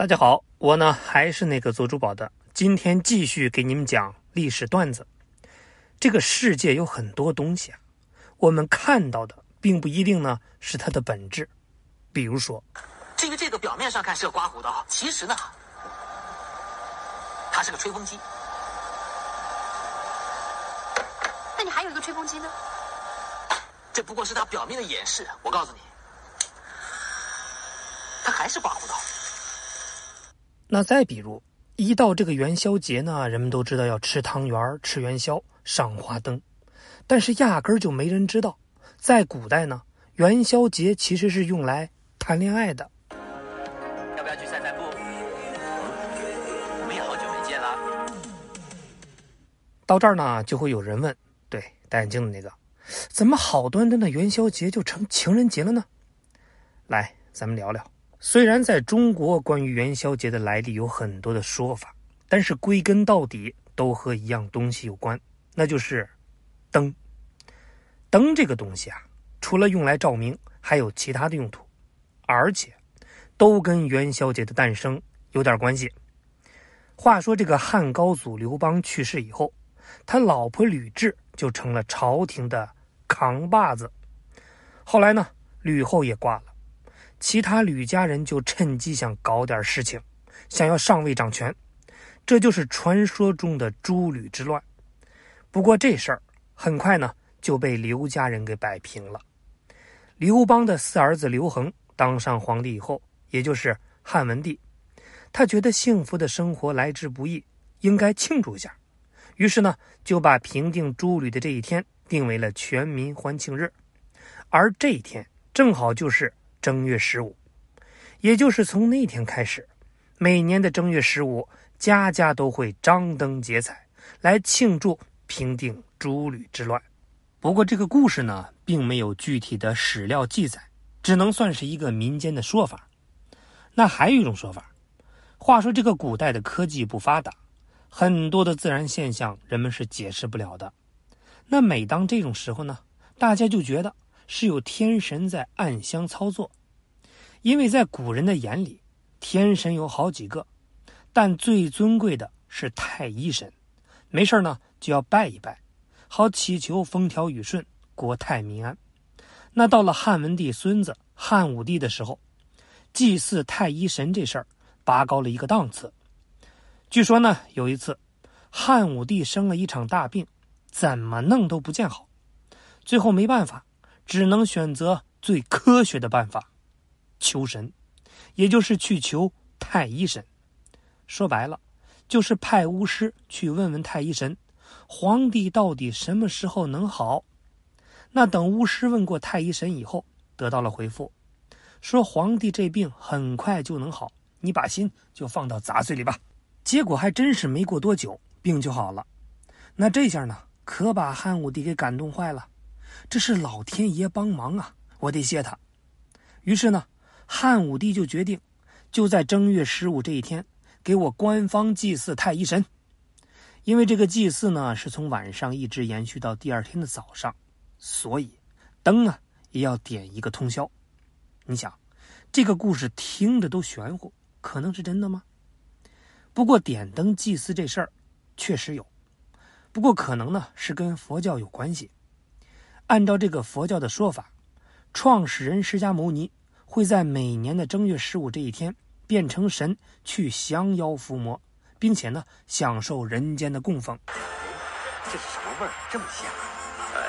大家好，我呢还是那个做珠宝的，今天继续给你们讲历史段子。这个世界有很多东西啊，我们看到的并不一定呢是它的本质。比如说，至于这个表面上看是个刮胡刀，其实呢，它是个吹风机。那你还有一个吹风机呢？这不过是它表面的掩饰。我告诉你，它还是刮胡刀。那再比如，一到这个元宵节呢，人们都知道要吃汤圆、吃元宵、赏花灯，但是压根儿就没人知道，在古代呢，元宵节其实是用来谈恋爱的。要不要去散散步？我们也好久没见了。到这儿呢，就会有人问：对，戴眼镜的那个，怎么好端端的元宵节就成情人节了呢？来，咱们聊聊。虽然在中国，关于元宵节的来历有很多的说法，但是归根到底都和一样东西有关，那就是灯。灯这个东西啊，除了用来照明，还有其他的用途，而且都跟元宵节的诞生有点关系。话说这个汉高祖刘邦去世以后，他老婆吕雉就成了朝廷的扛把子。后来呢，吕后也挂了。其他吕家人就趁机想搞点事情，想要上位掌权，这就是传说中的诸吕之乱。不过这事儿很快呢就被刘家人给摆平了。刘邦的四儿子刘恒当上皇帝以后，也就是汉文帝，他觉得幸福的生活来之不易，应该庆祝一下，于是呢就把平定诸吕的这一天定为了全民欢庆日，而这一天正好就是。正月十五，也就是从那天开始，每年的正月十五，家家都会张灯结彩，来庆祝平定诸吕之乱。不过，这个故事呢，并没有具体的史料记载，只能算是一个民间的说法。那还有一种说法，话说这个古代的科技不发达，很多的自然现象人们是解释不了的。那每当这种时候呢，大家就觉得。是有天神在暗箱操作，因为在古人的眼里，天神有好几个，但最尊贵的是太医神。没事呢就要拜一拜，好祈求风调雨顺、国泰民安。那到了汉文帝孙子汉武帝的时候，祭祀太医神这事儿拔高了一个档次。据说呢，有一次汉武帝生了一场大病，怎么弄都不见好，最后没办法。只能选择最科学的办法，求神，也就是去求太医神。说白了，就是派巫师去问问太医神，皇帝到底什么时候能好。那等巫师问过太医神以后，得到了回复，说皇帝这病很快就能好，你把心就放到杂碎里吧。结果还真是没过多久，病就好了。那这下呢，可把汉武帝给感动坏了。这是老天爷帮忙啊！我得谢他。于是呢，汉武帝就决定，就在正月十五这一天，给我官方祭祀太医神。因为这个祭祀呢，是从晚上一直延续到第二天的早上，所以灯啊也要点一个通宵。你想，这个故事听着都玄乎，可能是真的吗？不过点灯祭祀这事儿确实有，不过可能呢是跟佛教有关系。按照这个佛教的说法，创始人释迦牟尼会在每年的正月十五这一天变成神去降妖伏魔，并且呢享受人间的供奉。这是什么味儿？这么香？哎，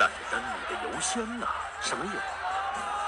那是灯里的油香啊！什么油？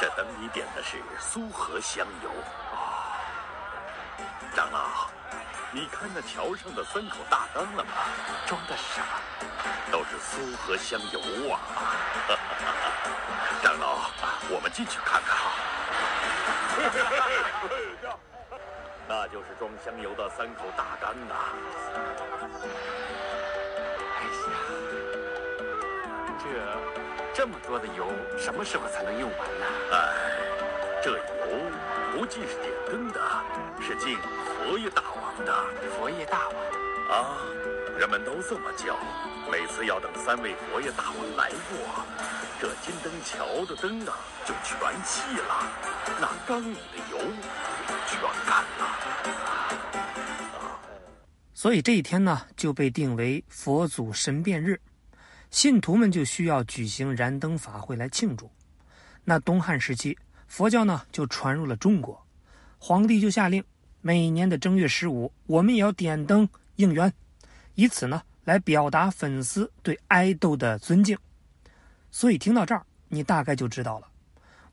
这灯里点的是苏合香油。啊，长老，你看那桥上的三口大缸了吗？装的是什么？都是苏合香油啊！长老，我们进去看看。那就是装香油的三口大缸啊！哎呀，这这么多的油，什么时候才能用完呢？哎，这油不仅是点灯的，是敬佛爷大的。佛爷大王啊，人们都这么叫。每次要等三位佛爷大王来过，这金灯桥的灯啊就全熄了，那缸里的油也全干了。所以这一天呢就被定为佛祖神变日，信徒们就需要举行燃灯法会来庆祝。那东汉时期，佛教呢就传入了中国，皇帝就下令，每年的正月十五，我们也要点灯应元，以此呢来表达粉丝对爱豆的尊敬。所以听到这儿，你大概就知道了，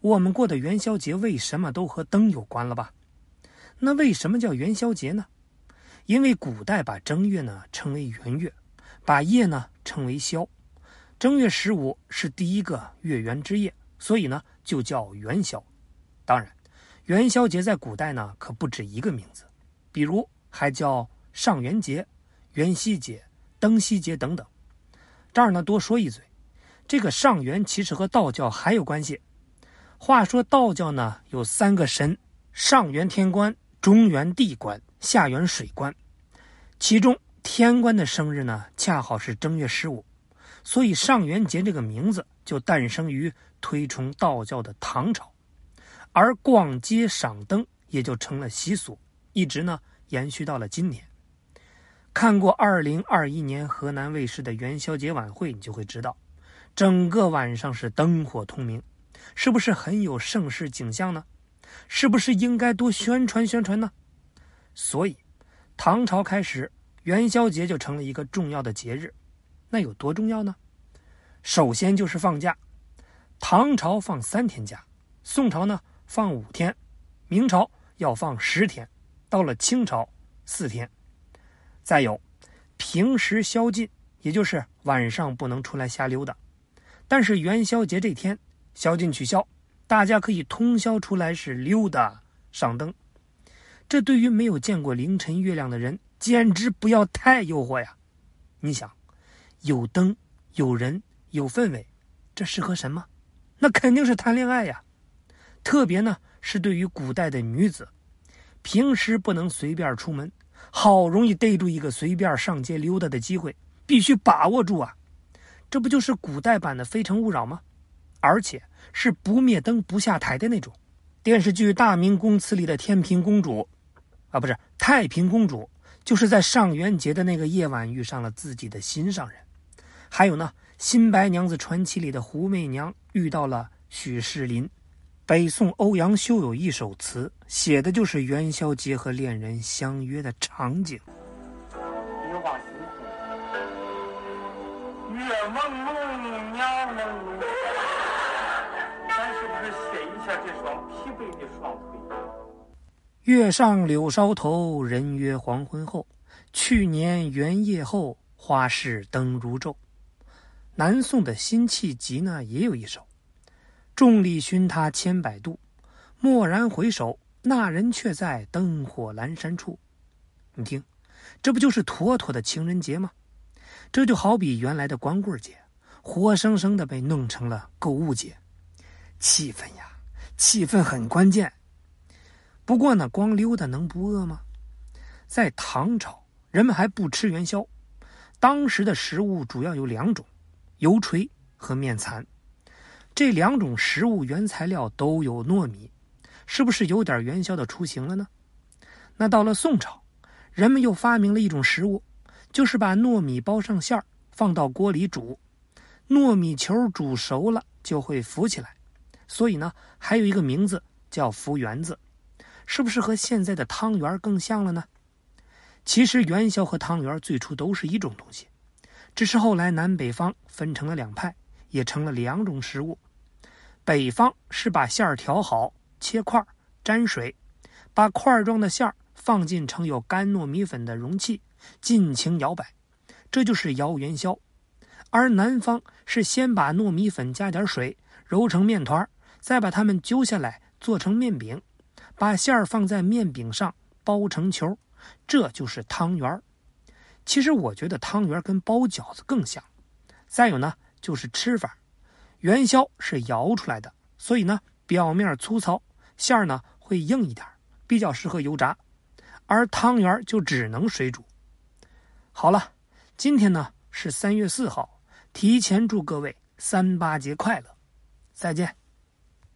我们过的元宵节为什么都和灯有关了吧？那为什么叫元宵节呢？因为古代把正月呢称为元月，把夜呢称为宵。正月十五是第一个月圆之夜，所以呢就叫元宵。当然，元宵节在古代呢可不止一个名字，比如还叫上元节、元夕节、灯夕节等等。这儿呢多说一嘴。这个上元其实和道教还有关系。话说道教呢有三个神：上元天官、中元地官、下元水官。其中天官的生日呢恰好是正月十五，所以上元节这个名字就诞生于推崇道教的唐朝，而逛街赏灯也就成了习俗，一直呢延续到了今年。看过二零二一年河南卫视的元宵节晚会，你就会知道。整个晚上是灯火通明，是不是很有盛世景象呢？是不是应该多宣传宣传呢？所以，唐朝开始，元宵节就成了一个重要的节日。那有多重要呢？首先就是放假，唐朝放三天假，宋朝呢放五天，明朝要放十天，到了清朝四天。再有，平时宵禁，也就是晚上不能出来瞎溜达。但是元宵节这天，宵禁取消，大家可以通宵出来是溜达赏灯。这对于没有见过凌晨月亮的人，简直不要太诱惑呀！你想，有灯、有人、有氛围，这适合什么？那肯定是谈恋爱呀！特别呢是对于古代的女子，平时不能随便出门，好容易逮住一个随便上街溜达的机会，必须把握住啊！这不就是古代版的《非诚勿扰》吗？而且是不灭灯不下台的那种。电视剧《大明宫词》里的天平公主，啊，不是太平公主，就是在上元节的那个夜晚遇上了自己的心上人。还有呢，《新白娘子传奇》里的胡媚娘遇到了许仕林。北宋欧阳修有一首词，写的就是元宵节和恋人相约的场景。月朦胧，娘朦胧，咱是不是写一下这双疲惫的双腿？月上柳梢头，人约黄昏后。去年元夜后，花市灯如昼。南宋的辛弃疾呢，也有一首：“众里寻他千百度，蓦然回首，那人却在灯火阑珊处。”你听，这不就是妥妥的情人节吗？这就好比原来的光棍节，活生生的被弄成了购物节，气氛呀，气氛很关键。不过呢，光溜达能不饿吗？在唐朝，人们还不吃元宵，当时的食物主要有两种：油锤和面蚕。这两种食物原材料都有糯米，是不是有点元宵的雏形了呢？那到了宋朝，人们又发明了一种食物。就是把糯米包上馅儿，放到锅里煮，糯米球煮熟了就会浮起来，所以呢，还有一个名字叫“浮圆子”，是不是和现在的汤圆更像了呢？其实元宵和汤圆最初都是一种东西，只是后来南北方分成了两派，也成了两种食物。北方是把馅儿调好，切块沾水，把块状的馅儿放进盛有干糯米粉的容器。尽情摇摆，这就是摇元宵。而南方是先把糯米粉加点水揉成面团，再把它们揪下来做成面饼，把馅儿放在面饼上包成球，这就是汤圆儿。其实我觉得汤圆跟包饺子更像。再有呢，就是吃法，元宵是摇出来的，所以呢表面粗糙，馅儿呢会硬一点，比较适合油炸，而汤圆就只能水煮。好了，今天呢是三月四号，提前祝各位三八节快乐，再见。